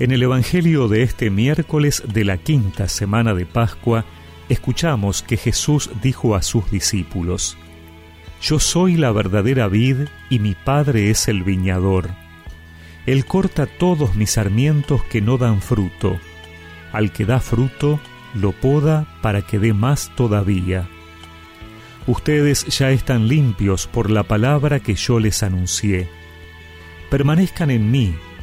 En el Evangelio de este miércoles de la quinta semana de Pascua, escuchamos que Jesús dijo a sus discípulos, Yo soy la verdadera vid y mi Padre es el viñador. Él corta todos mis sarmientos que no dan fruto. Al que da fruto, lo poda para que dé más todavía. Ustedes ya están limpios por la palabra que yo les anuncié. Permanezcan en mí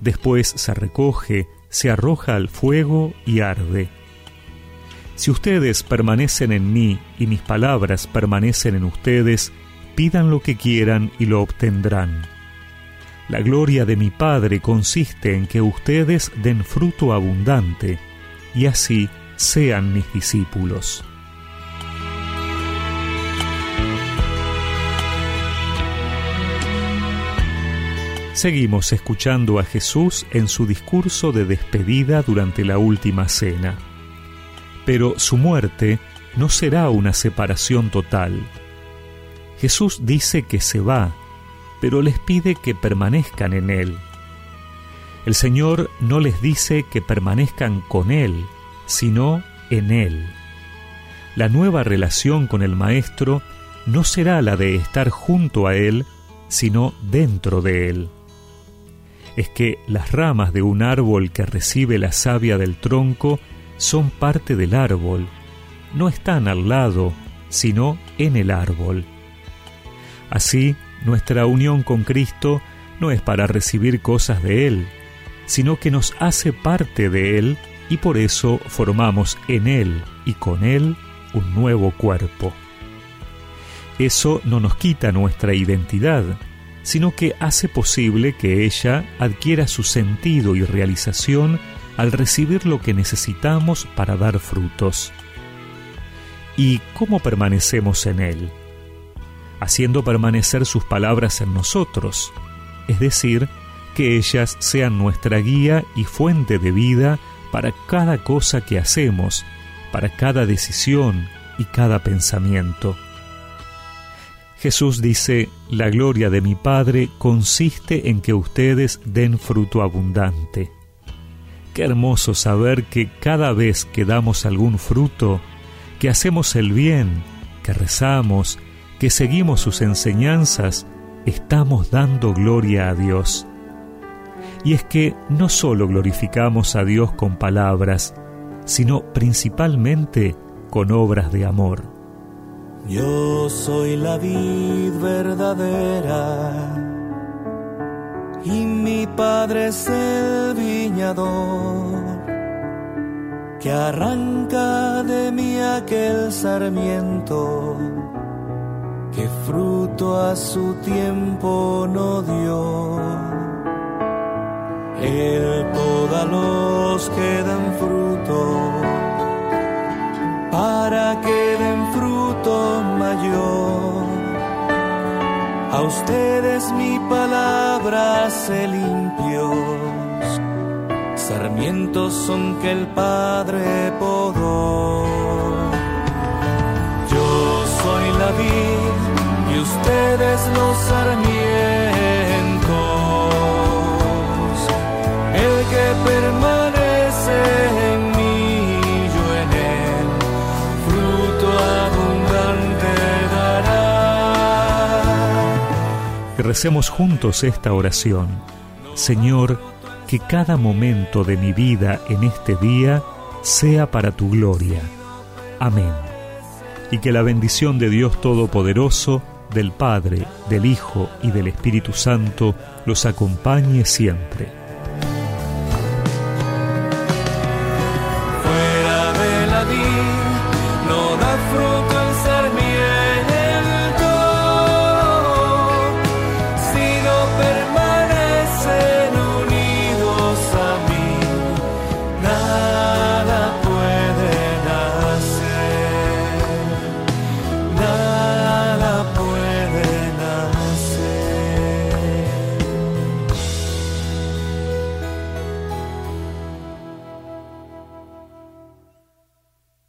después se recoge, se arroja al fuego y arde. Si ustedes permanecen en mí y mis palabras permanecen en ustedes, pidan lo que quieran y lo obtendrán. La gloria de mi Padre consiste en que ustedes den fruto abundante, y así sean mis discípulos. Seguimos escuchando a Jesús en su discurso de despedida durante la última cena. Pero su muerte no será una separación total. Jesús dice que se va, pero les pide que permanezcan en Él. El Señor no les dice que permanezcan con Él, sino en Él. La nueva relación con el Maestro no será la de estar junto a Él, sino dentro de Él es que las ramas de un árbol que recibe la savia del tronco son parte del árbol, no están al lado, sino en el árbol. Así, nuestra unión con Cristo no es para recibir cosas de Él, sino que nos hace parte de Él y por eso formamos en Él y con Él un nuevo cuerpo. Eso no nos quita nuestra identidad, sino que hace posible que ella adquiera su sentido y realización al recibir lo que necesitamos para dar frutos. ¿Y cómo permanecemos en Él? Haciendo permanecer sus palabras en nosotros, es decir, que ellas sean nuestra guía y fuente de vida para cada cosa que hacemos, para cada decisión y cada pensamiento. Jesús dice, la gloria de mi Padre consiste en que ustedes den fruto abundante. Qué hermoso saber que cada vez que damos algún fruto, que hacemos el bien, que rezamos, que seguimos sus enseñanzas, estamos dando gloria a Dios. Y es que no solo glorificamos a Dios con palabras, sino principalmente con obras de amor. Yo soy la vid verdadera y mi padre es el viñador que arranca de mí aquel sarmiento que fruto a su tiempo no dio. Él poda los que dan fruto A ustedes mi palabra se limpios, sarmientos son que el Padre podó. Yo soy la vid y ustedes los sarmientos, recemos juntos esta oración. Señor, que cada momento de mi vida en este día sea para tu gloria. Amén. Y que la bendición de Dios Todopoderoso, del Padre, del Hijo y del Espíritu Santo los acompañe siempre